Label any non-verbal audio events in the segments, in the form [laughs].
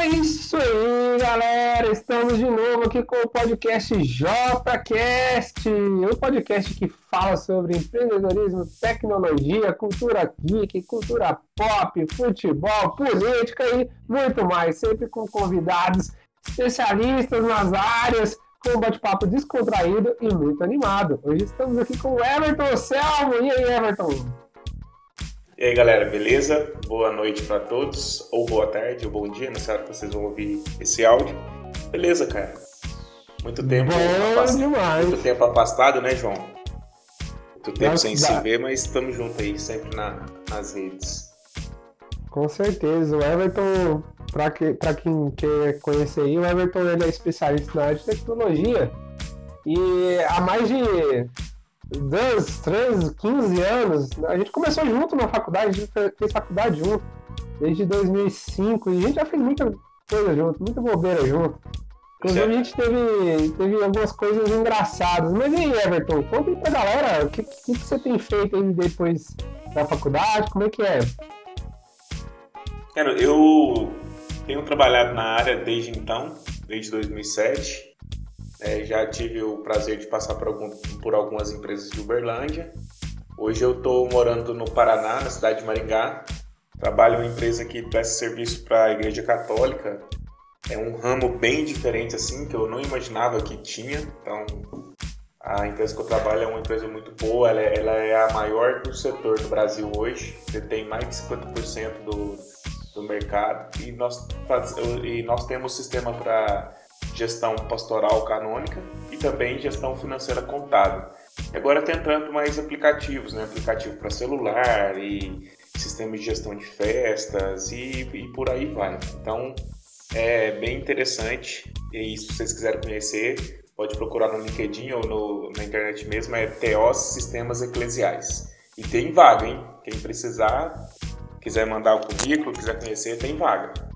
É isso aí, galera! Estamos de novo aqui com o podcast JCast, um podcast que fala sobre empreendedorismo, tecnologia, cultura geek, cultura pop, futebol, política e muito mais, sempre com convidados especialistas nas áreas, com um bate-papo descontraído e muito animado. Hoje estamos aqui com o Everton Selmo. E aí, Everton? E aí galera, beleza? Boa noite para todos, ou boa tarde, ou bom dia, não sei que vocês vão ouvir esse áudio. Beleza, cara? Muito tempo, afastado, muito tempo afastado, né, João? Muito tempo Nossa, sem dá. se ver, mas estamos juntos aí, sempre na, nas redes. Com certeza, o Everton, para que, quem quer conhecer aí, o Everton ele é especialista na área de tecnologia e há mais de 10, 13, 15 anos. A gente começou junto na faculdade, a gente fez faculdade junto, desde 2005, e a gente já fez muita coisa junto, muita bobeira junto. Inclusive a gente teve, teve algumas coisas engraçadas. Mas e aí, Everton, conta aí pra galera o que, que, que você tem feito aí depois da faculdade, como é que é? Cara, eu tenho trabalhado na área desde então, desde 2007. É, já tive o prazer de passar por, algum, por algumas empresas de Uberlândia. Hoje eu estou morando no Paraná, na cidade de Maringá. Trabalho em uma empresa que presta serviço para a Igreja Católica. É um ramo bem diferente assim que eu não imaginava que tinha. Então, a empresa que eu trabalho é uma empresa muito boa. Ela é, ela é a maior do setor do Brasil hoje. Você tem mais de 50% do, do mercado e nós, e nós temos sistema para gestão pastoral canônica e também gestão financeira contábil. Agora está entrando mais aplicativos, né? aplicativo para celular e sistema de gestão de festas e, e, por aí vai. Então é bem interessante e se vocês quiserem conhecer, pode procurar no LinkedIn ou no, na internet mesmo, é TOS Sistemas Eclesiais. E tem vaga, hein? Quem precisar, quiser mandar o currículo, quiser conhecer, tem vaga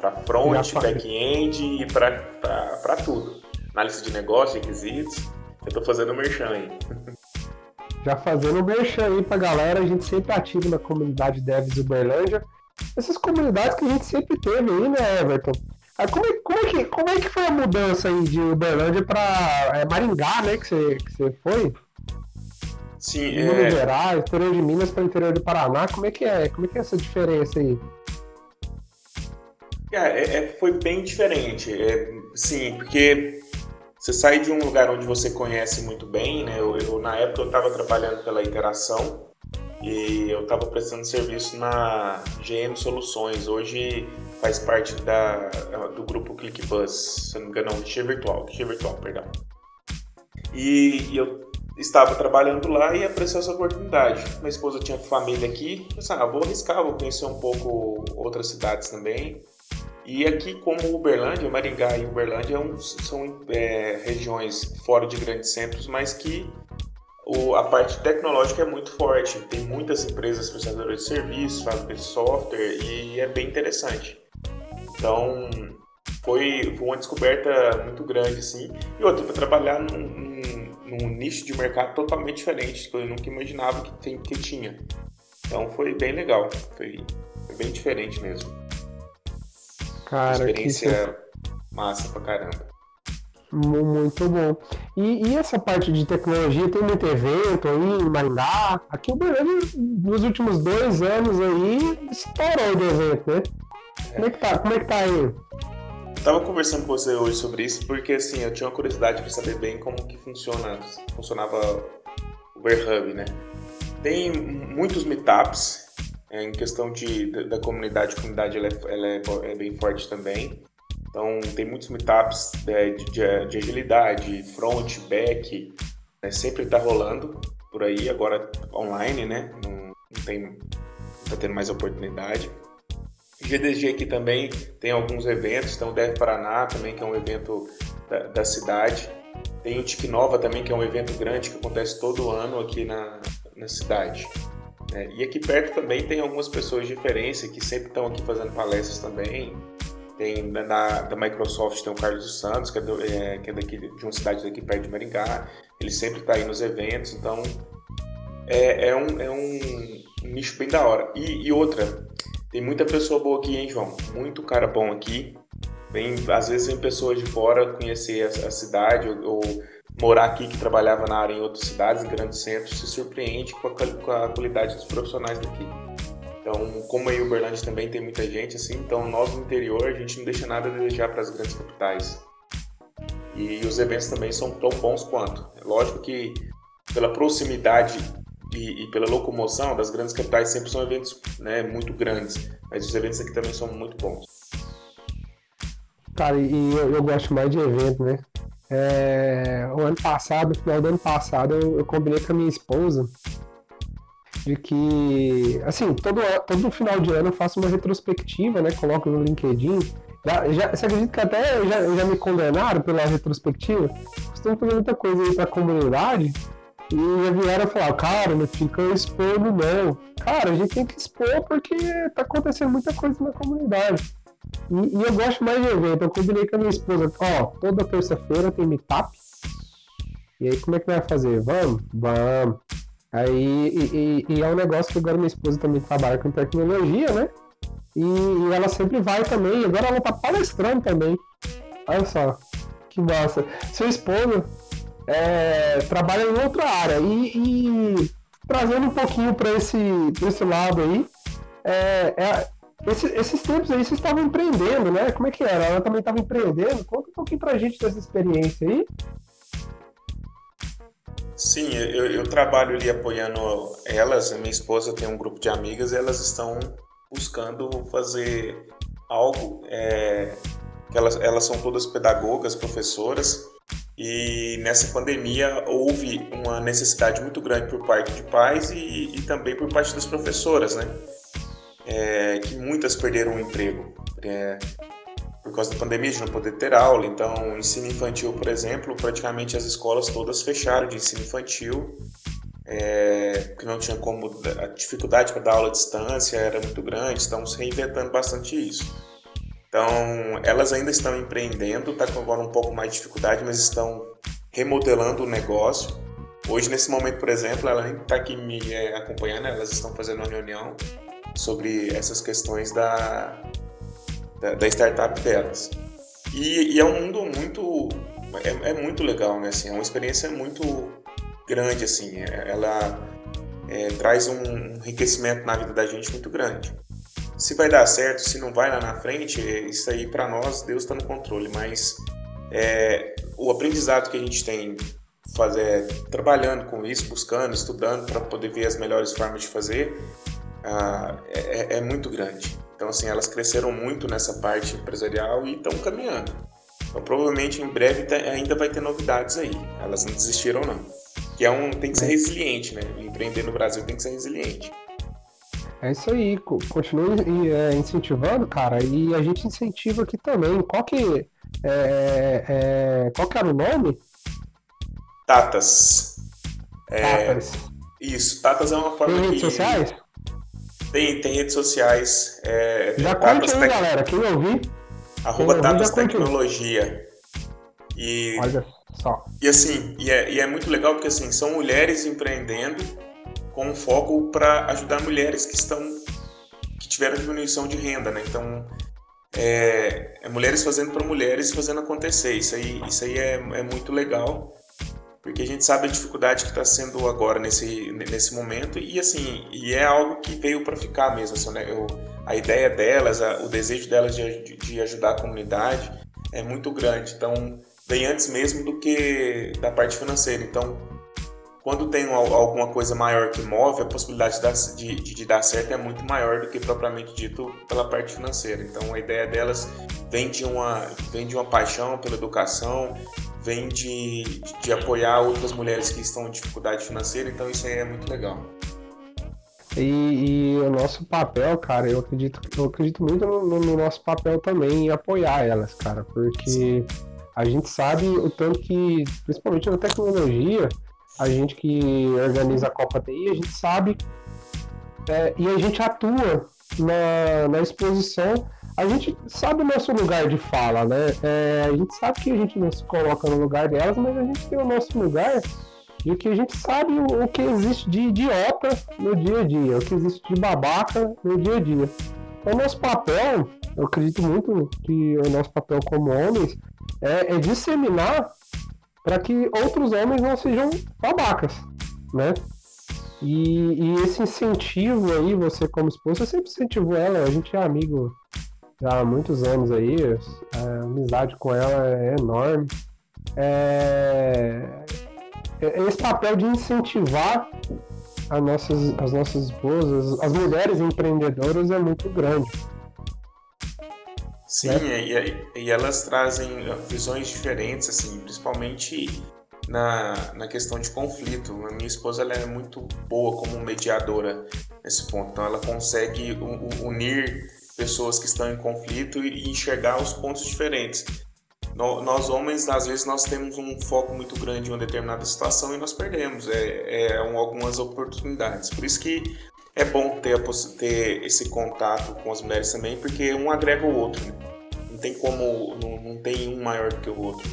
para front, back-end e para tudo. Análise de negócio, requisitos. Eu estou fazendo o merchan aí. [laughs] Já fazendo o merchan aí pra galera, a gente sempre ativo na comunidade Devs Uberlândia. Essas comunidades que a gente sempre teve aí, né, Everton? Aí como, é, como, é que, como é que foi a mudança aí de Uberlândia para é, Maringá, né, que você, que você foi? Sim, Minas é... Gerais, interior de Minas para interior do Paraná, como é que é? Como é que é essa diferença aí? É, é, foi bem diferente. É, sim, porque você sai de um lugar onde você conhece muito bem, né? Eu, eu na época eu estava trabalhando pela Interação e eu estava prestando serviço na GM Soluções. Hoje faz parte da, do grupo ClickBus, se não me engano, não, Virtual, Guichê Virtual, perdão. E, e, eu estava trabalhando lá e apareceu essa oportunidade. Minha esposa tinha família aqui, eu pensei, ah, vou arriscar, vou conhecer um pouco outras cidades também. E aqui, como Uberlândia, Maringá e Uberlândia são é, regiões fora de grandes centros, mas que o, a parte tecnológica é muito forte. Tem muitas empresas prestadoras de serviços, de software e é bem interessante. Então, foi, uma descoberta muito grande, assim. E outra, para trabalhar num, num, num, nicho de mercado totalmente diferente, que eu nunca imaginava que, tem, que tinha. Então, foi bem legal. Foi bem diferente mesmo. Cara, experiência que... massa pra caramba. Muito bom. E, e, essa parte de tecnologia, tem muito evento aí em Maringá. Aqui o Goiânia, nos últimos dois anos aí, estourou de evento, né? É. Como é que tá? Como é que tá aí? tava conversando com você hoje sobre isso porque assim eu tinha uma curiosidade para saber bem como que funciona funcionava o Hub, né? Tem muitos meetups é, em questão de, da, da comunidade, a comunidade ela, é, ela é, é, bem forte também. Então, tem muitos meetups de, de, de agilidade, front, back, né? sempre está rolando por aí, agora online, né? Não, não tem, tá tendo mais oportunidade. GDG aqui também tem alguns eventos, então o Dev Paraná também, que é um evento da, da cidade. Tem o TIC Nova também, que é um evento grande que acontece todo ano aqui na, na cidade. É, e aqui perto também tem algumas pessoas de referência que sempre estão aqui fazendo palestras também. Tem na, da Microsoft tem o Carlos Santos, que é, do, é, que é daqui, de uma cidade daqui perto de Maringá. Ele sempre está aí nos eventos, então é, é, um, é um nicho bem da hora. E, e outra, Tem muita pessoa boa aqui, hein, João? Muito cara bom aqui. Vem, às vezes vem pessoas de fora conhecer a, a cidade ou, ou, morar aqui que trabalhava na área em outras cidades, grandes centros, se surpreende com a, com a qualidade dos profissionais daqui. Então, como aí Uberlândia também tem muita gente assim, então nós no interior a gente não deixa nada a desejar para as grandes capitais. E os eventos também são tão bons quanto. É lógico que pela proximidade e, e, pela locomoção das grandes capitais sempre são eventos né, muito grandes, mas os eventos aqui também são muito bons. Cara, e eu, eu gosto mais de evento, né? É, o ano passado, no final do ano passado, eu, eu, combinei com a minha esposa de que, assim, todo, todo final de ano eu faço uma retrospectiva, né? Coloco no LinkedIn. Já, já, você acredita que até já, já me condenaram pela retrospectiva? Costumo fazer muita coisa aí pra comunidade e já vieram falar, cara, não fica expondo não. Cara, a gente tem que expor porque tá acontecendo muita coisa na comunidade. E, e eu gosto mais de evento. Eu combinei com a minha esposa, ó, toda terça-feira tem meetup. E aí como é que vai fazer? Vamos? Vamos. Aí, e, e, e, é um negócio que agora minha esposa também trabalha com tecnologia, né? E, e ela sempre vai também. Agora ela tá palestrando também. Olha só, que massa. Sua esposa é, trabalha em outra área. E, e trazendo um pouquinho para esse, esse lado aí, é, é, esse, esses tempos aí vocês estavam empreendendo, né? Como é que era? Ela também estava empreendendo? Conta um pouquinho pra gente dessa experiência aí. Sim, eu, eu trabalho ali apoiando elas. Minha esposa tem um grupo de amigas elas estão buscando fazer algo. É, elas, elas são todas pedagogas, professoras, e nessa pandemia houve uma necessidade muito grande por parte de pais e, e também por parte das professoras, né? É, que muitas perderam o emprego é, por causa da pandemia, de não poder ter aula. Então, ensino infantil, por exemplo, praticamente as escolas todas fecharam de ensino infantil, é, porque não tinha como. A dificuldade para dar aula à distância era muito grande, estamos reinventando bastante isso. Então, elas ainda estão empreendendo, está com agora um pouco mais de dificuldade, mas estão remodelando o negócio. Hoje, nesse momento, por exemplo, ela nem está aqui me é, acompanhando, elas estão fazendo uma reunião sobre essas questões da, da, da startup delas. E, e, é um mundo muito é, é, muito legal, né? Assim, é uma experiência muito grande, assim. É, ela é, traz um enriquecimento na vida da gente muito grande. Se vai dar certo, se não vai lá na frente, isso aí para nós, Deus está no controle. Mas é, o aprendizado que a gente tem fazer, trabalhando com isso, buscando, estudando para poder ver as melhores formas de fazer, ah, é, é, muito grande. Então, assim, elas cresceram muito nessa parte empresarial e estão caminhando. Então, provavelmente em breve ainda vai ter novidades aí. Elas não desistiram, não. Que é um, tem que ser resiliente, né? Empreender no Brasil tem que ser resiliente. É isso aí, continue é, incentivando, cara, e a gente incentiva aqui também. Qual que, é, é, qual que era o nome? Tatas. É, Tatas. Isso, Tatas é uma forma Tem redes que... sociais? Tem, tem redes sociais. É, já curte aí, tec... galera, quem ouvir. Arroba quem Tecnologia. E, Olha só. E assim, e é, e é muito legal porque assim, são mulheres empreendendo com um foco para ajudar mulheres que estão que tiveram diminuição de renda, né? Então é, é mulheres fazendo para mulheres fazendo acontecer. Isso aí, isso aí é, é muito legal porque a gente sabe a dificuldade que está sendo agora nesse, nesse momento e assim e é algo que veio para ficar mesmo assim, né? Eu, a ideia delas a, o desejo delas de, de, ajudar a comunidade é muito grande então vem antes mesmo do que da parte financeira então quando tem alguma coisa maior que move, a possibilidade de, de, de, dar certo é muito maior do que propriamente dito pela parte financeira. Então a ideia delas vem de uma, vem de uma paixão pela educação, vem de, de apoiar outras mulheres que estão em dificuldade financeira, então isso aí é muito legal. E, e, o nosso papel, cara, eu acredito, eu acredito muito no, no, nosso papel também em apoiar elas, cara, porque Sim. a gente sabe o tanto que, principalmente na tecnologia, a gente que organiza a Copa TI, a gente sabe é, e a gente atua na, na exposição, a gente sabe o nosso lugar de fala, né? É, a gente sabe que a gente não se coloca no lugar delas, mas a gente tem o nosso lugar de que a gente sabe o, o que existe de idiota no dia a dia, o que existe de babaca no dia a dia. o nosso papel, eu acredito muito que o nosso papel como homens é, é disseminar para que outros homens não sejam babacas, né? E, e, esse incentivo aí, você como esposa, eu sempre incentivo ela, a gente é amigo já há muitos anos aí, a amizade com ela é enorme. É, é esse papel de incentivar as nossas, as nossas esposas, as mulheres empreendedoras é muito grande. Sim, né? e, e, elas trazem visões diferentes, assim, principalmente na, na questão de conflito. A minha esposa ela é muito boa como mediadora nesse ponto, então ela consegue unir pessoas que estão em conflito e enxergar os pontos diferentes. Nós homens, às vezes, nós temos um foco muito grande em uma determinada situação e nós perdemos é, é algumas oportunidades. Por isso que é bom ter, ter esse contato com as mulheres também, porque um agrega o outro. Né? Não tem como, não, não tem um maior do que o outro.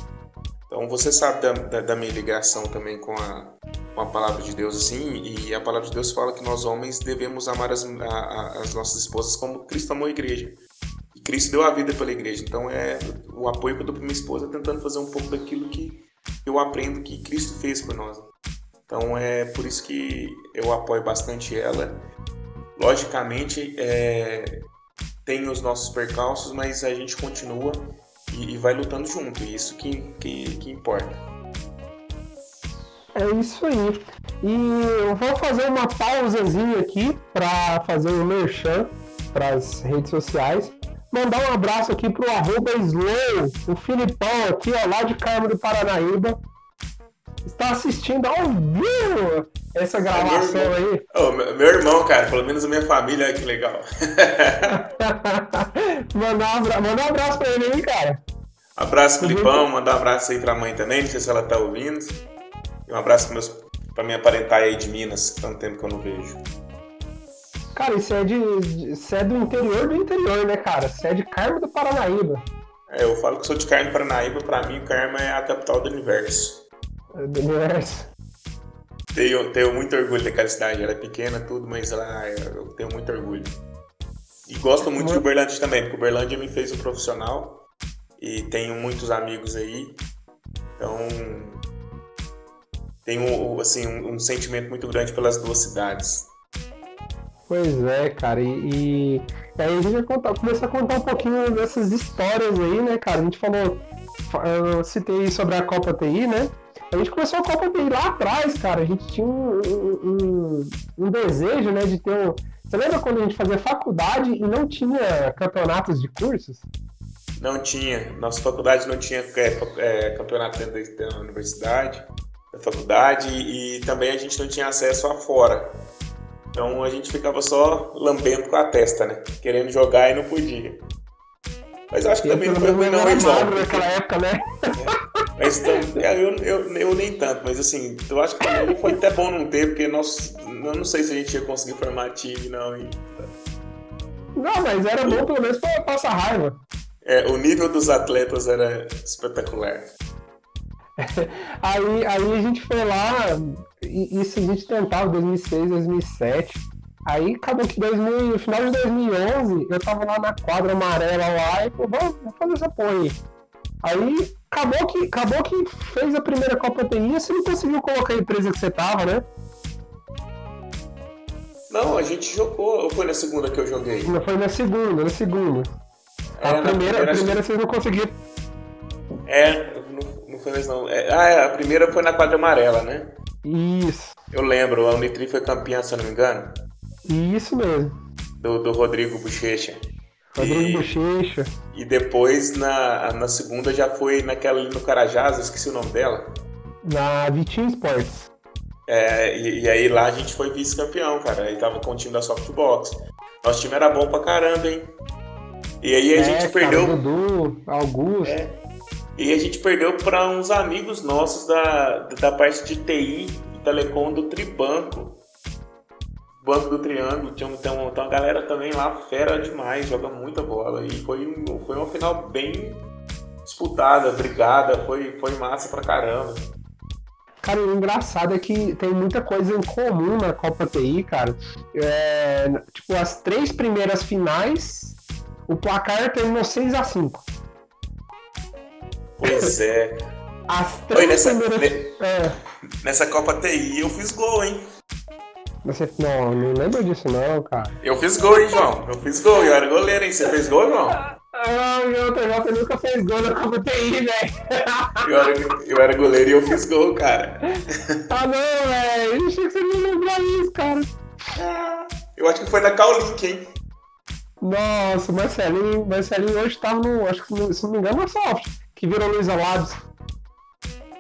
Então você sabe da, da, da minha ligação também com a, com a palavra de Deus assim, e a palavra de Deus fala que nós homens devemos amar as, a, as nossas esposas como Cristo amou a igreja. E Cristo deu a vida pela igreja. Então é o apoio que eu dou para minha esposa tentando fazer um pouco daquilo que eu aprendo que Cristo fez por nós. Então é por isso que eu apoio bastante ela. Logicamente, é, tem os nossos percalços, mas a gente continua e, e vai lutando junto. E isso que, que, que importa. É isso aí. E eu vou fazer uma pausazinha aqui para fazer o um merchan para as redes sociais. Mandar um abraço aqui pro arroba Slow, o Filipão aqui, ó, lá de Carmo do Paranaíba. Está assistindo ao vivo essa gravação é aí. Oh, meu, meu, irmão, cara, pelo menos a minha família, que legal. [laughs] mandar, um abraço, mandar um abraço pra ele aí, cara. Abraço, Filipão, uhum. mandar um abraço aí pra mãe também, não sei se ela tá ouvindo. E um abraço meus, pra minha parental aí de Minas, que tanto tempo que eu não vejo. Cara, isso é, de, isso é do interior do interior, né, cara? Isso é de Carmo do Paranaíba. É, eu falo que sou de Carmo do Paranaíba, pra mim Carmo é a capital do universo. É do universo. Tenho, tenho muito orgulho daquela cidade, ela é pequena, tudo, mas lá eu tenho muito orgulho. E gosto muito de Uberlândia também, porque Uberlândia me fez um profissional e tenho muitos amigos aí. Então, tenho assim, um, um, sentimento muito grande pelas duas cidades. Pois é, cara, e, e aí a gente vai começar a contar um pouquinho dessas histórias aí, né, cara? A gente falou, eu citei sobre a Copa TI, né? A gente começou a Copa TI lá atrás, cara. A gente tinha um, um, um desejo, né, de ter um. Você lembra quando a gente fazia faculdade e não tinha campeonatos de cursos? Não tinha. Nossa faculdade não tinha é, é, campeonato dentro da universidade da faculdade e também a gente não tinha acesso a fora. Então a gente ficava só lambendo com a testa, né? Querendo jogar e não podia. Mas acho que também não foi ruim não, naquela época, né? É, mas então, eu, eu, eu, nem tanto, mas assim, eu acho que também foi até bom não ter, porque nós, eu não sei se a gente ia conseguir formar time, não. E... Não, mas era bom pelo menos pra passar raiva. É, o nível dos atletas era espetacular. [laughs] aí, aí a gente foi lá, isso a gente tentava 2006, 2007. Aí acabou que 2000, no final de 2011 eu tava lá na quadra amarela lá e falei, vamos, fazer essa porra aí. Aí acabou que, acabou que fez a primeira Copa e você não conseguiu colocar a empresa que você tava, né? Não, a gente jogou. Ou foi na segunda que eu joguei? Não, foi na segunda, na segunda. É, a, primeira, primeira, a primeira vocês não conseguiram. É, não foi mesmo, não. É, ah, é, a primeira foi na quadra amarela, né? Isso. Eu lembro, a Unitri foi campeã, se eu não me engano. Isso mesmo. Do, do Rodrigo Bochecha. Rodrigo e, Bochecha. E depois, na, na segunda, já foi naquela ali no Carajás, eu esqueci o nome dela. Na Vitinho Sports. É, e, e, aí lá a gente foi vice-campeão, cara. Aí tava com o time da Softbox. Nosso time era bom pra caramba, hein? E aí a é, gente perdeu. Cara, Dudu, Augusto. É, e a gente perdeu para uns amigos nossos da, da parte de TI do Telecom do Tribanco. Banco do Triângulo. Tinha, tem, uma, tem uma galera também lá, fera demais, joga muita bola. E foi, foi uma final bem disputada, brigada, foi, foi massa pra caramba. Cara, o engraçado é que tem muita coisa em comum na Copa TI, cara. É, tipo, as três primeiras finais, o placar terminou 6 a 5 Pois é. As três Oi, nessa, primeiras... ne... é. nessa Copa TI eu fiz gol, hein? Você, não, não lembro disso não, cara. Eu fiz gol, hein, João? Eu fiz gol, eu era goleiro, hein? Você fez gol, João? Ah, o JJ nunca fez gol na Copa TI, velho. Eu era, eu goleiro e eu fiz gol, cara. Ah, não, velho. Achei que você não lembrar isso, cara. Eu acho que foi na Caulink, hein? Nossa, Marcelinho, Marcelinho hoje tava no, acho que se não me engano, na Soft, que virou Luiz Alados.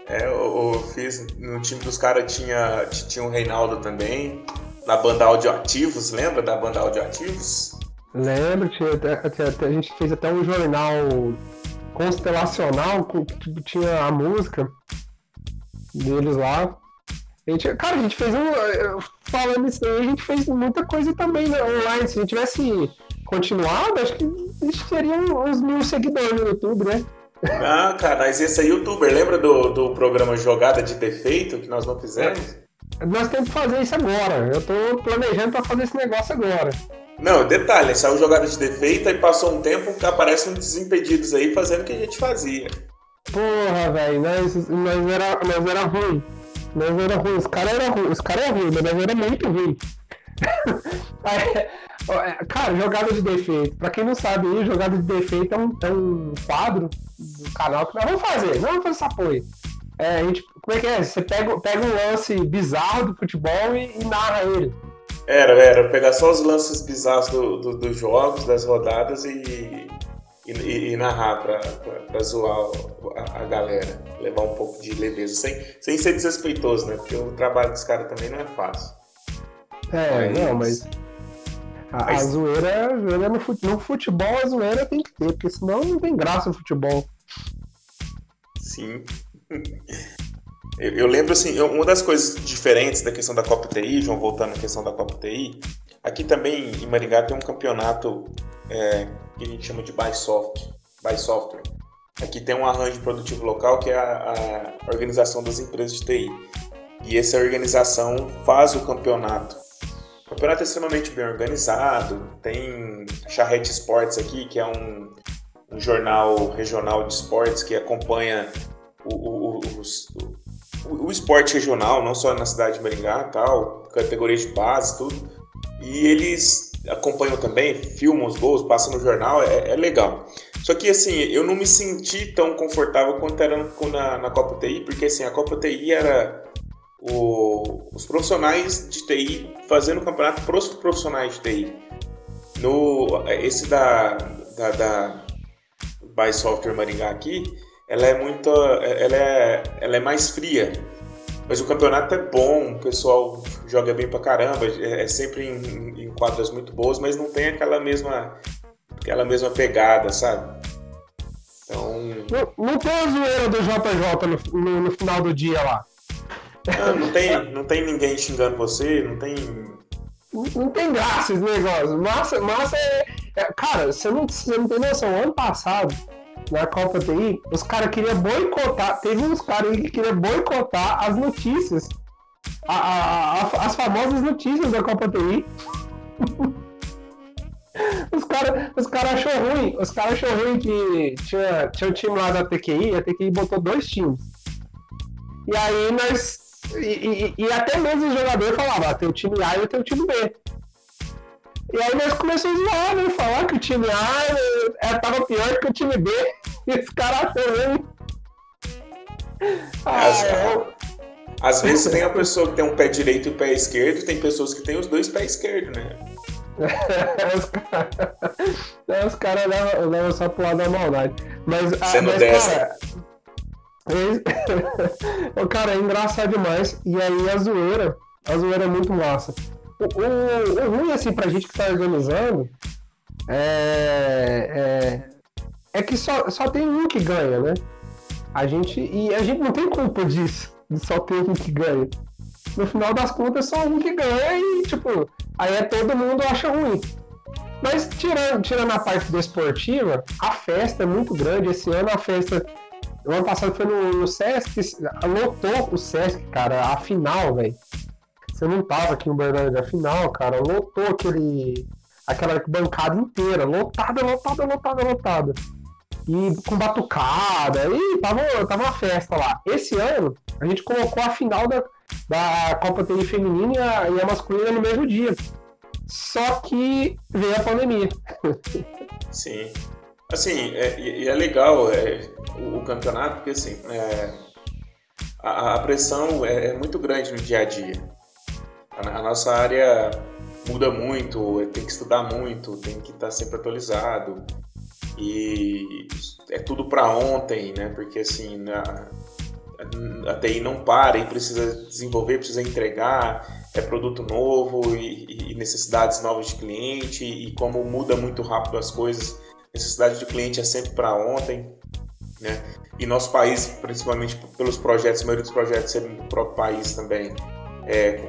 É, eu, eu, fiz, no time dos caras tinha, tinha o Reinaldo também, na banda Audioativos, lembra da banda Audioativos? Lembro, tinha, a gente fez até um jornal constelacional que tinha a música deles lá. A gente, cara, a gente fez um. Falando isso aí, a gente fez muita coisa também né, online. Se a gente tivesse continuado, acho que a gente teria uns mil seguidores no YouTube, né? Ah, cara, mas esse é youtuber. Lembra do, do programa Jogada de Defeito que nós não fizemos? Nós temos que fazer isso agora. Eu tô planejando pra fazer esse negócio agora. Não, detalhe, saiu jogada de defeito e passou um tempo que aparecem desimpedidos aí fazendo o que a gente fazia. Porra, velho, nós, nós, era, nós era ruim. Nós era ruim, os caras eram ruins, os caras eram ruins, mas nós era muito ruim. [laughs] É, cara, jogada de defeito. Pra quem não sabe aí, jogada de defeito é um, é um quadro do canal que nós vamos fazer. Nós vamos fazer essa apoio. É, a gente, como é que é? Você pega, pega um lance bizarro do futebol e, e narra ele. Era, era. Pegar só os lances bizarros do, do, dos jogos, das rodadas e, e, e narrar pra, pra, pra zoar a, a, galera. Levar um pouco de leveza. Sem, sem ser desrespeitoso, né? Porque o trabalho dos caras também não é fácil. É, mas... não, mas. A, a zoeira, a zoeira no, fute, no futebol, a zoeira tem que ter, porque senão não tem graça no futebol. Sim. [laughs] Eu, eu, lembro assim, uma das coisas diferentes da questão da Copa TI, João, voltando à questão da Copa TI, aqui também em Maringá tem um campeonato é, que a gente chama de Buy, Soft, Software. Aqui tem um arranjo produtivo local que é a, a organização das empresas de TI. E essa organização faz o campeonato. O campeonato é extremamente bem organizado, tem Charrete Sports aqui, que é um, um jornal regional de esportes que acompanha o, o, os, o, esporte regional, não só na cidade de Maringá tal, categorias de base, tudo. E eles acompanham também, filmam os gols, passam no jornal, é, é, legal. Só que assim, eu não me senti tão confortável quanto era na, na Copa TI, porque assim, a Copa TI era o, os profissionais de TI fazendo campeonato para os profissionais de TI. No, esse da, da, da By Software Maringá aqui, ela é muito, ela é, ela é mais fria. Mas o campeonato é bom, o pessoal joga bem pra caramba, é, é sempre em, em quadras muito boas, mas não tem aquela mesma, aquela mesma pegada, sabe? Então. Não, não tem a zoeira do JJ no, no, no final do dia lá. Não, tem, não tem ninguém xingando você, não tem. Não, não tem graça esse negócio. Massa, massa é, é. Cara, você não, você não tem noção. Ano passado, na Copa TI, os caras queriam boicotar, teve uns caras aí que queriam boicotar as notícias, a, a, a, as famosas notícias da Copa TI. [laughs] os caras os cara achou ruim, os caras achou ruim que tinha, tinha um time lá da TQI, a TQI botou dois times. E aí nós. E, e, e até mesmo os jogadores falavam, ah, tem o time A e tem o time B. E aí nós começamos a zoar, né? Falar que o time A é, tava pior que o time B. E os caras também. Ah, é. Às vezes tem a pessoa que tem um pé direito e um pé esquerdo, tem pessoas que têm os dois pés esquerdos, né? [laughs] os caras [laughs] levam, levam só pro lado da maldade. Mas, Você não desce. Cara, o cara, é engraçado demais. E aí a zoeira, a zoeira é muito massa. O, o, o ruim, assim, pra gente que tá organizando é, é, é, que só, só tem um que ganha, né? A gente, e a gente não tem culpa disso, de só ter um que ganha. No final das contas, só um que ganha e, tipo, aí é todo mundo acha ruim. Mas tirando, tirando a parte desportiva, a festa é muito grande. Esse ano a festa O ano passado foi no, no Sesc, lotou o Sesc, cara, a final, velho. Você não tava aqui em Uberlândia, a final, cara, lotou aquele. aquela bancada inteira, lotada, lotada, lotada, lotada. E com batucada, e tava, tava uma festa lá. Esse ano, a gente colocou a final da, da Copa TI feminina e a, e a masculina no mesmo dia. Só que veio a pandemia. Sim. Assim, é, e é legal é, o, o, campeonato, porque assim, é, a, a, pressão é, é, muito grande no dia a dia. A, a, nossa área muda muito, tem que estudar muito, tem que estar sempre atualizado. E é tudo para ontem, né? Porque assim, a, a TI não para e precisa desenvolver, precisa entregar, é produto novo e, e necessidades novas de cliente, e como muda muito rápido as coisas necessidade de cliente é sempre para ontem, né? E nosso país, principalmente pelos projetos, a maioria dos projetos serem do próprio país também, é,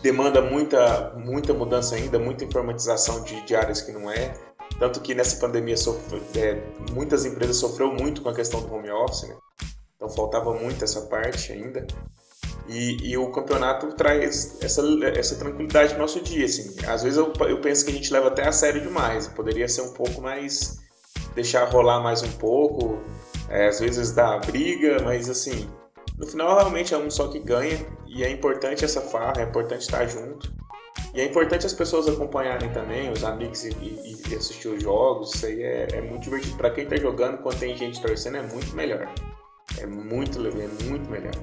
demanda muita, muita mudança ainda, muita informatização de, de áreas que não é. Tanto que nessa pandemia sofre, é, muitas empresas sofreu muito com a questão do home office, né? Então faltava muito essa parte ainda. E, e, o campeonato traz essa, essa tranquilidade no nosso dia, assim. Às vezes eu, eu penso que a gente leva até a sério demais. Poderia ser um pouco mais... Deixar rolar mais um pouco. É, às vezes dá briga, mas assim... No final, realmente é um só que ganha. E é importante essa farra, é importante estar junto. E é importante as pessoas acompanharem também, os amigos, e, e, e assistir os jogos. Isso aí é, é muito divertido. Para quem está jogando, quando tem gente torcendo, é muito melhor. É muito, é muito melhor.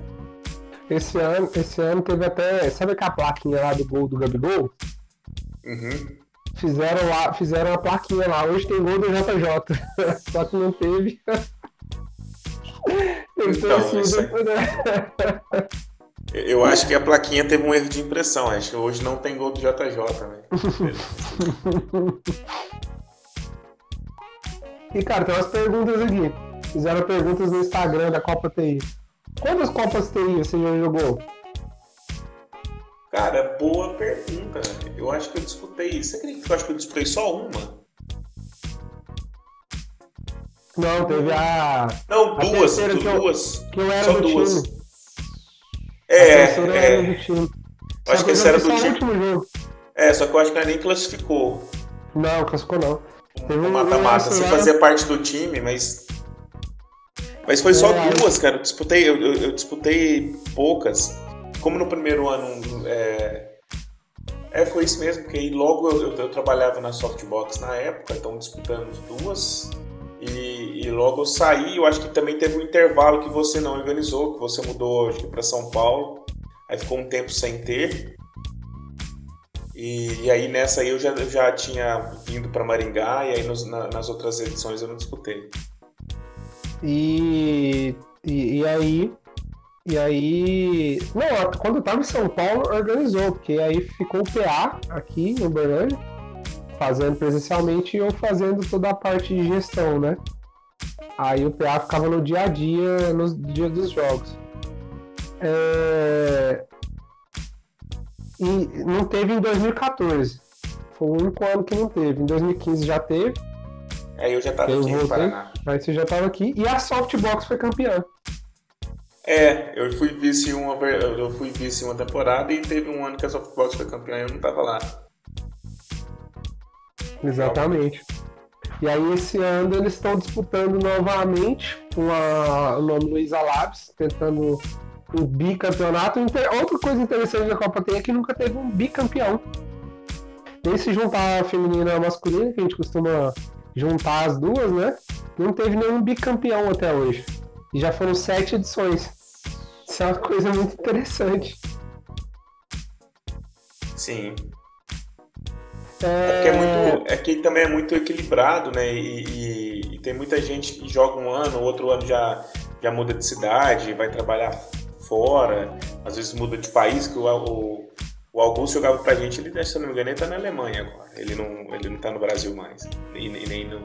Esse ano, esse ano teve até. Sabe aquela plaquinha lá do gol do Gabigol? Uhum. Fizeram lá, fizeram uma plaquinha lá. Hoje tem gol do JJ. [laughs] Só que não teve. então, assim, Eu acho que a plaquinha teve um erro de impressão. Acho que hoje não tem gol do JJ, né? [laughs] e cara, tem umas perguntas aqui. Fizeram perguntas no Instagram da Copa TI. Quantas Copas TI você já jogou? Cara, boa pergunta. Eu acho que eu disputei. Você acredita que eu acho que eu disputei só uma? Não, teve a. Não, a duas. Que duas. Eu, que eu era só do duas. time. É, a é. Era do time. Acho só que esse era do time. É, só que eu acho que ela nem classificou. Não, classificou não. Teve um mata-mata. Você fazia parte do time, mas mas foi só é, duas, cara. Eu disputei, eu, eu, eu, disputei poucas. Como no primeiro ano. É, é foi isso mesmo, porque logo eu, eu, trabalhava na Softbox na época, então disputamos duas. E, e, logo eu saí, eu acho que também teve um intervalo que você não organizou, que você mudou para São Paulo. Aí ficou um tempo sem ter. E, e aí nessa aí eu já, eu já tinha vindo para Maringá, e aí nos, na, nas outras edições eu não disputei. E, e, e, aí. E aí. Não, quando eu tava em São Paulo, organizou, porque aí ficou o PA aqui no Uberlândia, fazendo presencialmente e eu fazendo toda a parte de gestão, né? Aí o PA ficava no dia a dia, nos dias dos jogos. É... E não teve em 2014. Foi o único ano que não teve. Em 2015 já teve. Aí eu já tava eu aqui voltei, no Paraná. Aí você já tava aqui. E a Softbox foi campeã. É, eu fui vice uma, eu fui vice uma temporada e teve um ano que a Softbox foi campeã e eu não tava lá. Exatamente. E aí esse ano eles estão disputando novamente com a, o nome Luiza Labs, tentando o bicampeonato. Outra coisa interessante da Copa tem é que nunca teve um bicampeão. Nem se juntar a feminina e a masculina, que a gente costuma juntar as duas, né? Não teve nenhum bicampeão até hoje. E já foram sete edições. Isso é uma coisa muito interessante. Sim. É, é, é, muito, é que também é muito equilibrado, né? E, e, e, tem muita gente que joga um ano, outro ano já, já muda de cidade, vai trabalhar fora, às vezes muda de país, que o, o, o Augusto jogava pra gente, ele, se eu não me engano, ele tá na Alemanha agora. Ele não, ele não tá no Brasil mais. E, nem no,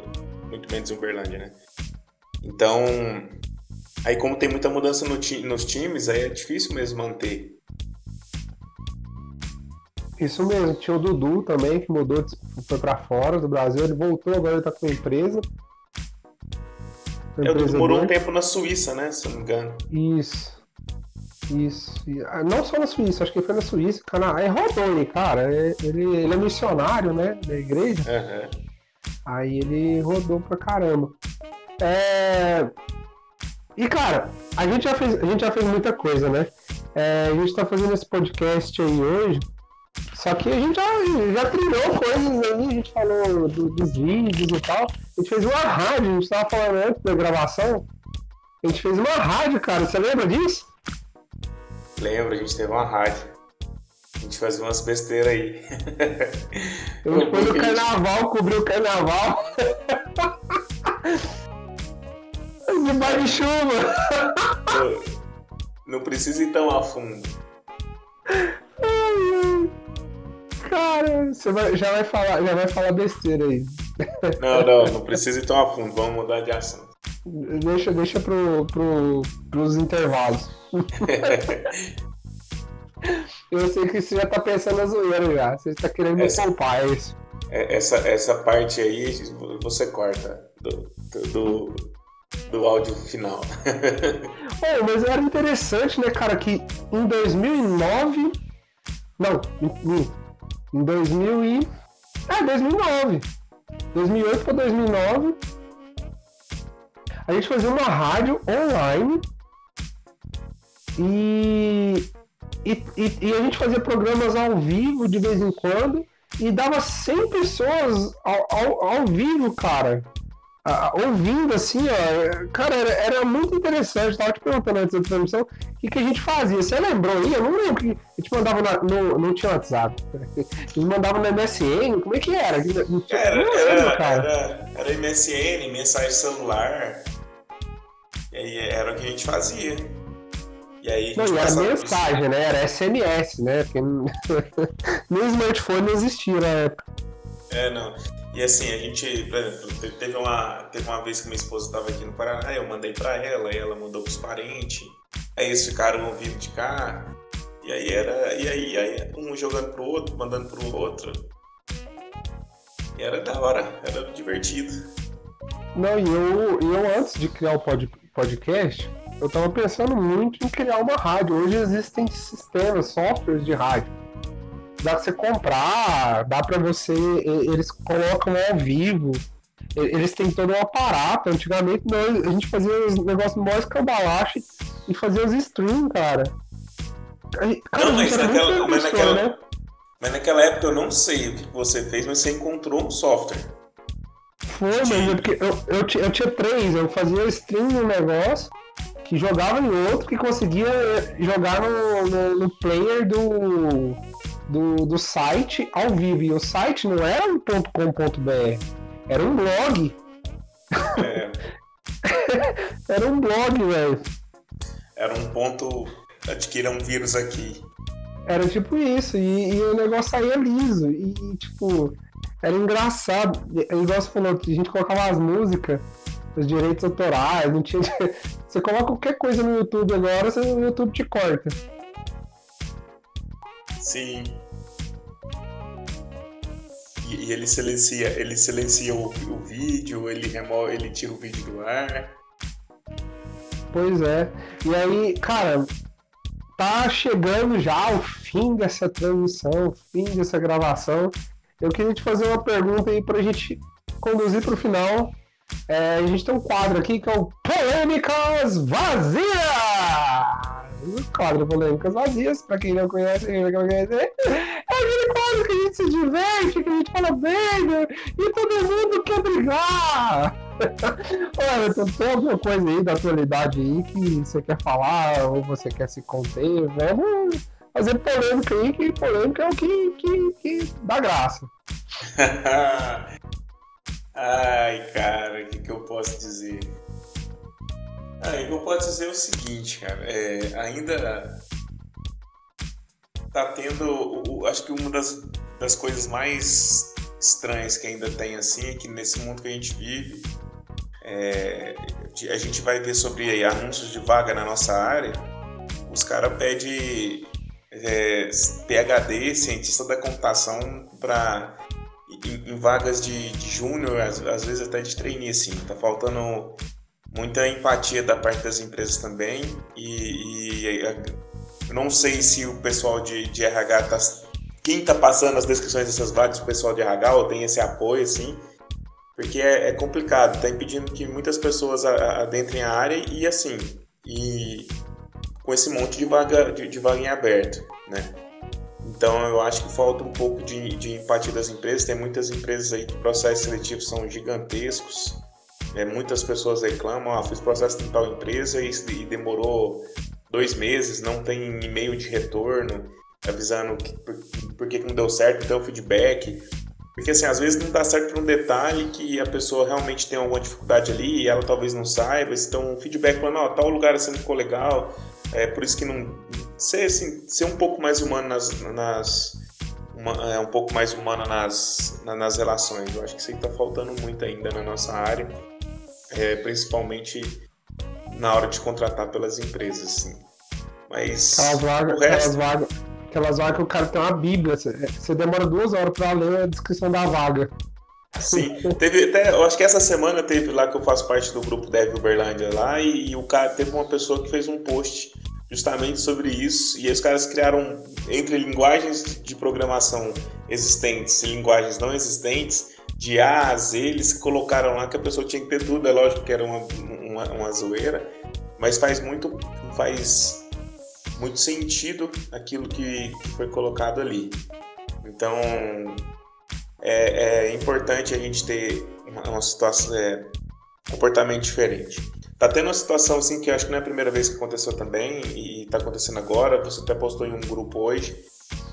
muito menos em Uberlândia, né? Então, aí como tem muita mudança no ti, nos times, aí é difícil mesmo manter. Isso mesmo, tinha o Dudu também, que mudou, foi pra fora do Brasil, ele voltou, agora ele tá com a empresa. É, morou um tempo na Suíça, né? Se não me engano. Isso. Isso. Ah, não só na Suíça, acho que foi na Suíça, Canadá. É rodou cara. É, ele, ele é missionário, né? Da igreja. Uhum. Aí ele rodou pra caramba. É... E, cara, a gente, já fez, a gente já fez muita coisa, né? É, a gente tá fazendo esse podcast aí hoje. Só que a gente já, já trilhou coisas aí, a gente falou do, dos vídeos e tal. A gente fez uma rádio, a gente tava falando antes da gravação. A gente fez uma rádio, cara. Você lembra disso? Lembro, a gente teve uma rádio. A gente fazia umas besteiras aí. Eu fui no carnaval, cobriu o carnaval. Debaixo [laughs] de chuva. Não precisa ir tão a fundo. Cara, você vai, já, vai falar, já vai falar besteira aí. Não, não, não precisa ir tão a fundo. Vamos mudar de assunto. Deixa, deixa pro, pro, pros intervalos. [laughs] Eu sei que você já tá pensando na zoeira já. Você tá querendo essa, me poupar, é isso. É, essa, essa parte aí você corta do, do, do áudio final. [laughs] oh, mas era interessante, né, cara, que em 2009. Não, em, em 2000 e. É, 2009. 2008 para 2009. A gente fazia uma rádio online e, e, e, a gente fazia programas ao vivo de vez em quando e dava 100 pessoas ao, ao, ao vivo, cara ouvindo assim, ó, cara, era, era muito interessante. Tava te perguntando antes da transmissão o que, que a gente fazia. Você lembrou aí? Eu não lembro que a gente mandava na, no, não tinha WhatsApp. [laughs] A gente mandava no MSN, como é que era? Era, lembro, era, era, era, MSN, mensagem celular. E era o que a gente fazia. E aí não, era mensagem, né? Era SMS, né? Porque [laughs] nem smartphone não existia na época. É, não. E assim, a gente, por exemplo, teve uma, teve uma vez que minha esposa estava aqui no Paraná, eu mandei para ela, e ela mandou pros parentes, aí eles ficaram ouvindo de cá, e aí era. E aí, aí um jogando pro outro, mandando pro outro. E era da hora, era divertido. Não, e eu, eu antes de criar o pod, podcast, eu tava pensando muito em criar uma rádio. Hoje existem sistemas, softwares de rádio dá pra você comprar, dá pra você. Eles colocam ao vivo. Eles têm todo um aparato. Antigamente nós, a gente fazia os negócios mais cambalache e fazia os streams, cara. cara não, mas naquela, mas, naquela, né? mas naquela época eu não sei o que você fez, mas você encontrou um software. Foi, mas é porque eu, eu, eu tinha três, eu fazia stream no negócio, que jogava em outro, que conseguia jogar no, no, no player do do, do site ao vivo. E o site não era um .com.br, era um blog. É. [laughs] era um blog, velho. Era um ponto. Adquira um vírus aqui. Era tipo isso, e, e, o negócio saía liso. E, tipo, era engraçado. Igual você falou, que a gente colocava as músicas, os direitos autorais, não tinha. [laughs] Você coloca qualquer coisa no YouTube agora, o YouTube te corta. Sim. E, e ele silencia, ele silencia o, o vídeo, ele remove, ele tira o vídeo do ar. Pois é. E aí, cara, tá chegando já o fim dessa transmissão, o fim dessa gravação. Eu queria te fazer uma pergunta aí pra gente conduzir pro final. É, a gente tem um quadro aqui que é o Polêmicas Vazias! quadro Polêmicas Vazias, pra quem não conhece, quem não conhece, é aquele quadro que a gente se diverte, que a gente fala bem, e todo mundo quer brigar. [laughs] Olha, tem alguma coisa aí da atualidade aí que você quer falar ou você quer se conter? Vamos fazer polêmica aí, que polêmica é o que, que, que dá graça. [laughs] Ai, cara, o que, que eu posso dizer? Ah, eu posso dizer o seguinte, cara, é, ainda tá tendo, acho que uma das, das coisas mais estranhas que ainda tem assim é que nesse mundo que a gente vive, é, a gente vai ver sobre anúncios de vaga na nossa área, os caras pedem é, PhD, cientista da computação, para em, em, vagas de, de júnior, às, às, vezes até de trainee, assim. Tá faltando muita empatia da parte das empresas também e, e não sei se o pessoal de, de RH tá, quem está passando as descrições dessas vagas, o pessoal de RH ou tem esse apoio assim, porque é, é complicado, está impedindo que muitas pessoas adentrem a área e assim e com esse monte de vaga de, de vaga em aberto, né? Então eu acho que falta um pouco de, de empatia das empresas. Tem muitas empresas aí que processos seletivos são gigantescos. É, muitas pessoas reclamam, ah, fiz processo em tal empresa e, e demorou dois meses, não tem e-mail de retorno avisando que, por, por que não deu certo, então feedback. Porque assim, às vezes não dá certo por um detalhe que a pessoa realmente tem alguma dificuldade ali e ela talvez não saiba. Então, um feedback falando, ó, oh, tal lugar assim ficou legal, é por isso que não. Ser, assim, ser um pouco mais humano nas. nas uma, é, um pouco mais humana nas, nas relações. Eu acho que isso aí tá faltando muito ainda na nossa área, é, principalmente na hora de contratar pelas empresas, assim. Mas. Aquelas vagas, resto... aquelas vagas, aquelas vagas que o cara tem uma bíblia, você demora duas horas para ler a descrição da vaga. Sim, teve até, eu acho que essa semana teve lá que eu faço parte do grupo Dev Uberlândia lá e, e, o cara teve uma pessoa que fez um post justamente sobre isso e aí os caras criaram entre linguagens de programação existentes e linguagens não existentes de A a Z, eles colocaram lá que a pessoa tinha que ter tudo, é lógico que era uma, uma, uma zoeira, mas faz muito, faz muito sentido aquilo que, que foi colocado ali. Então, é, é, importante a gente ter uma, uma situação, é, comportamento diferente. Tá tendo uma situação assim que acho que não é a primeira vez que aconteceu também e tá acontecendo agora. Você até postou em um grupo hoje,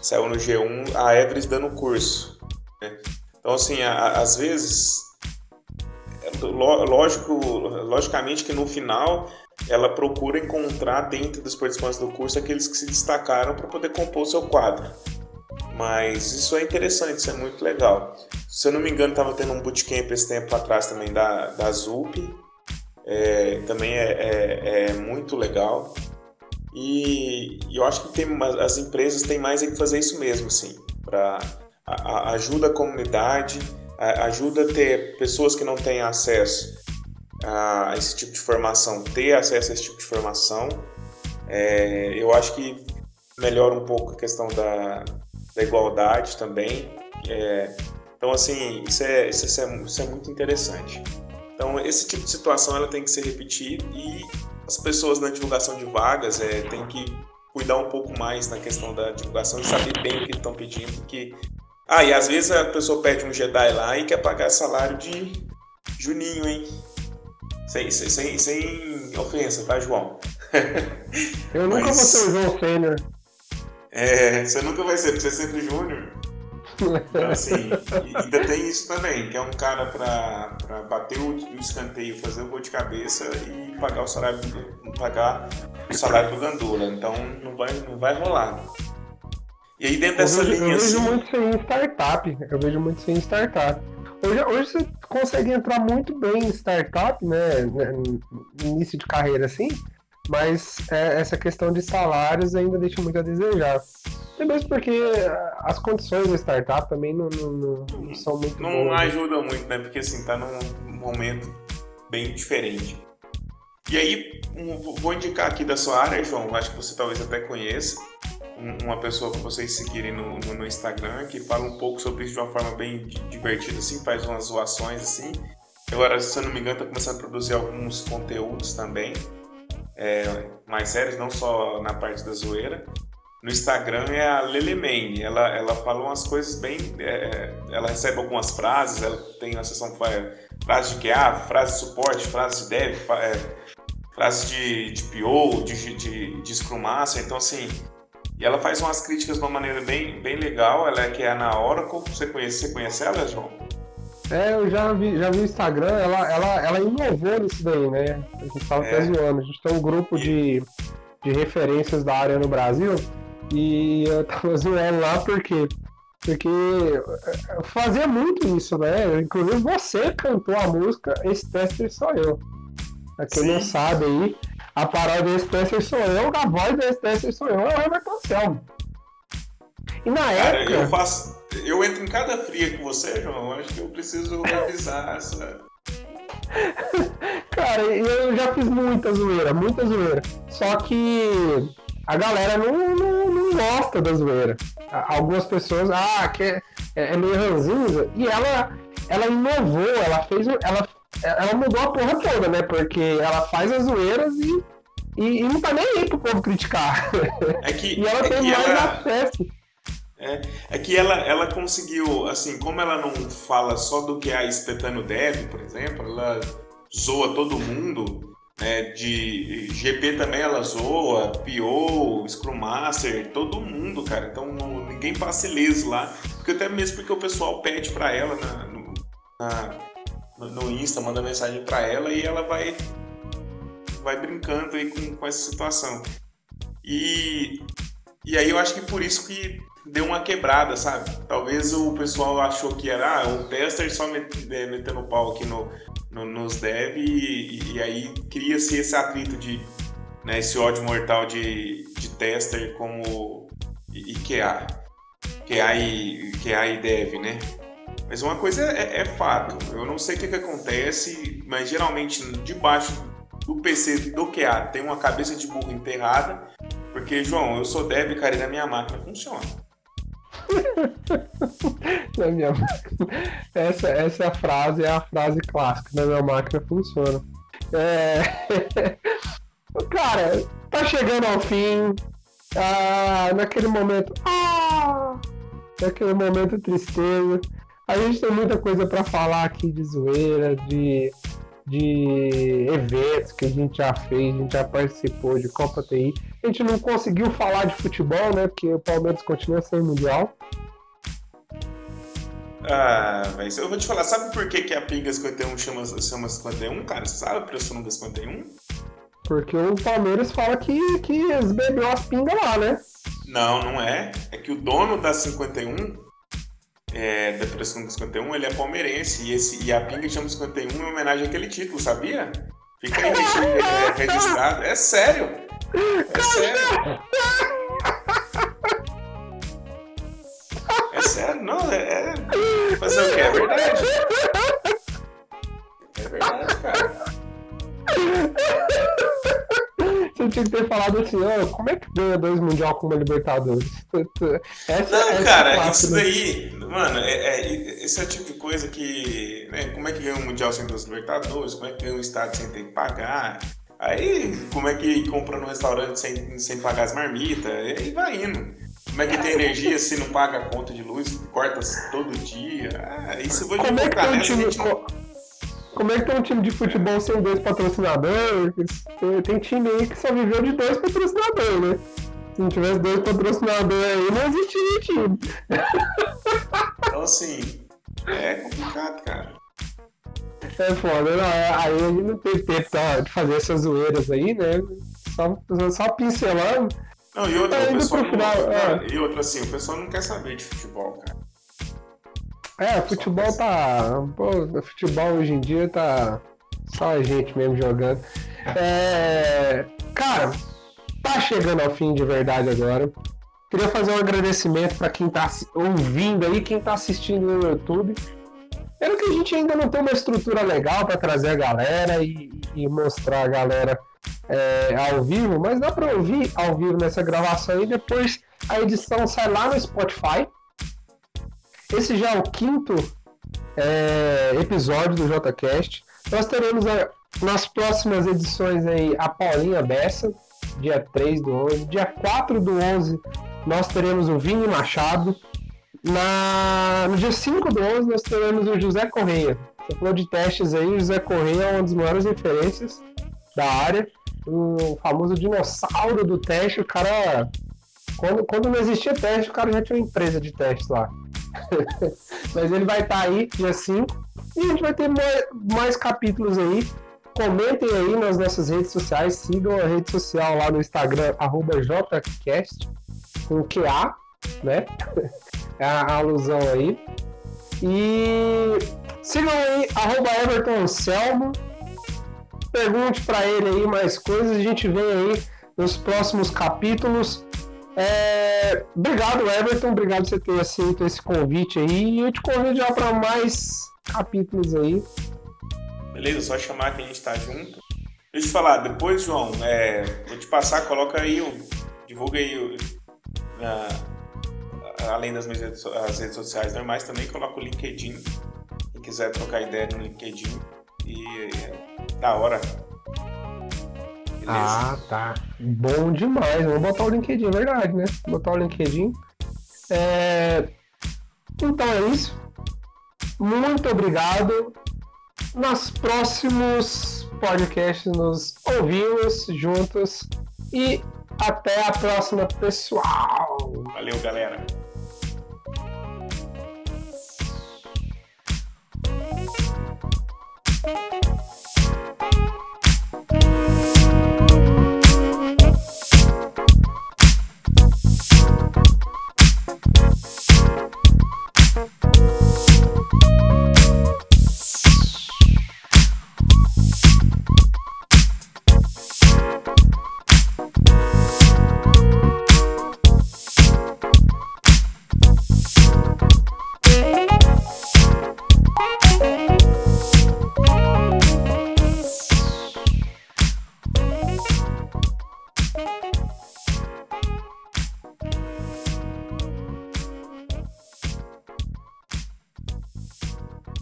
saiu no G1, a Everest dando curso. Né? Então, assim, a, às vezes, é, lógico, logicamente que no final ela procura encontrar dentro dos participantes do curso aqueles que se destacaram para poder compor o seu quadro. Mas isso é interessante, isso é muito legal. Se eu não me engano, estava tendo um bootcamp esse tempo atrás também da, da ZUP. É, também é, é, é, muito legal. E, e, eu acho que tem, as empresas têm mais que fazer isso mesmo, sim. Para ajuda a comunidade, a, ajuda a ter pessoas que não têm acesso a esse tipo de formação, ter acesso a esse tipo de formação. É, eu acho que melhora um pouco a questão da, da igualdade também. É, então, assim, isso é, isso, é, isso é muito interessante. Então, esse tipo de situação ela tem que se repetir e as pessoas na divulgação de vagas é, têm que cuidar um pouco mais na questão da divulgação e saber bem o que estão pedindo, que ah, e às vezes a pessoa pede um Jedi lá e quer pagar salário de Juninho, hein? Sem, sem, sem ofensa, tá, João? [laughs] Eu nunca Mas... vou ser o João Sênior. É, você nunca vai ser, porque você é sempre Júnior. Então, assim, ainda tem isso também, que é um cara pra, pra bater o, o escanteio, fazer o gol de cabeça e pagar o salário do, pagar o salário do Gandula. Então não vai, não vai rolar. E aí dentro dessa eu vejo, linha. Eu vejo assim... muito isso em startup. Eu vejo muito isso em startup. Hoje, hoje você consegue entrar muito bem em startup, né? Início de carreira assim, mas é, essa questão de salários ainda deixa muito a desejar. Até mesmo porque as condições da startup também não, não, não são muito Não boas. Né? ajudam muito, né? Porque assim, tá num momento bem diferente. E aí, um, vou indicar aqui da sua área, João, acho que você talvez até conheça, uma pessoa para vocês seguirem no, no, no, Instagram, que fala um pouco sobre isso de uma forma bem divertida, assim, faz umas zoações, assim. Agora, se eu não me engano, tá começando a produzir alguns conteúdos também é, mais sérios, não só na parte da zoeira. No Instagram é a Lelemane, ela, ela fala umas coisas bem. É, ela recebe algumas frases, ela tem uma sessão frase de QA, frase de suporte, frase de dev, é, frase de, de PO, de, de, de Scrum Master, então assim. E ela faz umas críticas de uma maneira bem, bem legal, ela é que é na Oracle, você conhece, você conhece ela, João? É, eu já vi, já vi o Instagram, ela, ela, ela inovou nisso daí, né? A gente tava é. até zoando. A gente tem um grupo de, de referências da área no Brasil e eu tava [laughs] zoando lá porque porque fazia muito isso, né? Inclusive você cantou a música Esse Tester Sou Eu. Pra quem Sim. não sabe aí, a paródia Esse Tester Sou Eu, a voz desse Tester Sou Eu é o Herbert Anselmo. E na Cara, época. Eu faço eu entro em cada fria com você, João. Acho que eu preciso revisar essa. [laughs] Cara, eu já fiz muita zoeira, muita zoeira. Só que a galera não, não, não gosta da zoeira. Algumas pessoas, ah, que é, é meio ranzinza. E ela, ela inovou, ela fez. Ela, ela mudou a porra toda, né? Porque ela faz as zoeiras e, e, e não tá nem aí pro povo criticar. É que, [laughs] e ela é tem mais ela... acesso. É, é que ela, ela conseguiu, assim, como ela não fala só do que a espetando deve, por exemplo, ela zoa todo mundo, né, de GP também ela zoa, PO, Scrum Master, todo mundo, cara. Então não, ninguém passa ileso lá. Porque até mesmo porque o pessoal pede pra ela na, no, na, no Insta, manda mensagem pra ela e ela vai, vai brincando aí com, com essa situação. E, e aí eu acho que por isso que deu uma quebrada, sabe? Talvez o pessoal achou que era ah, um tester só é, metendo pau aqui no, no, nos dev e, e aí cria-se esse atrito de né, esse ódio mortal de, de tester como e, QA. QA e, QA e dev, né? Mas uma coisa é, é fato, eu não sei o que, que acontece, mas geralmente debaixo do PC do QA tem uma cabeça de burro enterrada, porque, João, eu sou dev, cara, e na minha máquina funciona. [laughs] na minha essa, essa frase é a frase clássica. Na minha máquina funciona. É... [laughs] Cara, tá chegando ao fim. Ah, naquele momento. Ah, naquele momento tristeza. A gente tem muita coisa para falar aqui de zoeira, de de eventos que a gente já fez, a gente já participou de Copa TI. A gente não conseguiu falar de futebol, né? Porque o Palmeiras continua sem mundial. Ah, mas eu vou te falar, sabe por que, que a Pinga 51 chama, chama 51, cara? Você sabe a pressão da 51? Porque o Palmeiras fala que, que eles bebeu as pingas lá, né? Não, não é. É que o dono da 51 é, da Pressão 51, ele é palmeirense e, esse, e a Pinga chama 51 em homenagem àquele título, sabia? Fica aí é, registrado. É sério. É sério. É sério, não, é. é... Fazer o quê? É verdade. É verdade, cara. Você tinha que ter falado assim, oh, como é que ganha dois Mundial com uma Libertadores? [laughs] Essa, não, essa cara, é isso daí, mano, é, é, esse é o tipo de coisa que. Né, como é que ganha um Mundial sem duas Libertadores? Como é que ganha um estádio sem ter que pagar? Aí, como é que compra no restaurante sem, sem pagar as marmitas? E aí vai indo. Como é que tem energia se não paga a conta de luz, corta todo dia? Ah, isso eu vou como é que tem um time, não... Como é que tem um time de futebol sem dois patrocinadores? Tem, tem time aí que só viveu de dois patrocinadores, né? Se não tivesse dois patrocinadores aí, não existiria time. Então, assim, é complicado, cara. É foda, não, é, aí a gente não teve tempo de fazer essas zoeiras aí, né? Só, só pincelando. Não, e outra, tá o pessoal não, final, é. e outra assim, o pessoal não quer saber de futebol, cara. É, futebol tá. Pô, futebol hoje em dia tá. Só a gente mesmo jogando. É. Cara, tá chegando ao fim de verdade agora. Queria fazer um agradecimento para quem tá ouvindo aí, quem tá assistindo no YouTube. Pelo que a gente ainda não tem uma estrutura legal para trazer a galera e, e, mostrar a galera é, ao vivo, mas dá para ouvir ao vivo nessa gravação aí. Depois a edição sai lá no Spotify. Esse já é o quinto é, episódio do JCast. Nós teremos a, nas próximas edições aí a Paulinha Bessa, dia 3 do 11. Dia 4 do 11 nós teremos o Vini Machado. Na, no dia 5 do 11 nós teremos o José Correia. Você falou de testes aí, o José Correia é uma das maiores referências da área. O famoso dinossauro do teste, o cara. Quando, quando não existia teste, o cara já tinha uma empresa de testes lá. [laughs] Mas ele vai estar tá aí dia 5 e a gente vai ter mais, mais capítulos aí. Comentem aí nas nossas redes sociais, sigam a rede social lá no Instagram, JCast, com QA, né? [laughs] É a alusão aí. E sigam aí, arroba Everton Anselmo. Pergunte para ele aí mais coisas. A gente vem aí nos próximos capítulos. É... Obrigado, Everton. Obrigado por você ter aceito esse convite aí. E eu te convido já para mais capítulos aí. Beleza? Só chamar que a gente tá junto. Deixa eu te falar, depois, João, é, vou te passar, coloca aí, divulga aí, além das minhas redes, as redes sociais normais, também coloca o LinkedIn. Quem quiser trocar ideia no LinkedIn. E é, da hora. Beleza? Ah, tá. Bom demais. Vamos botar o LinkedIn, é verdade, né? Botar o LinkedIn. É... Então é isso. Muito obrigado. Nos próximos podcasts nos ouvimos juntos e até a próxima, pessoal. Valeu, galera.